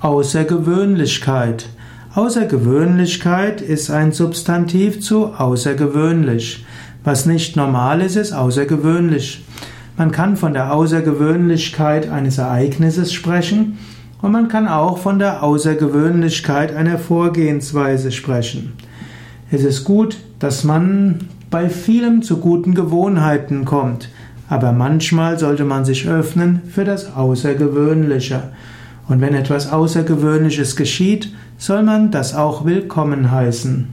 Außergewöhnlichkeit. Außergewöhnlichkeit ist ein Substantiv zu außergewöhnlich. Was nicht normal ist, ist außergewöhnlich. Man kann von der Außergewöhnlichkeit eines Ereignisses sprechen und man kann auch von der Außergewöhnlichkeit einer Vorgehensweise sprechen. Es ist gut, dass man bei vielem zu guten Gewohnheiten kommt, aber manchmal sollte man sich öffnen für das Außergewöhnliche. Und wenn etwas Außergewöhnliches geschieht, soll man das auch willkommen heißen.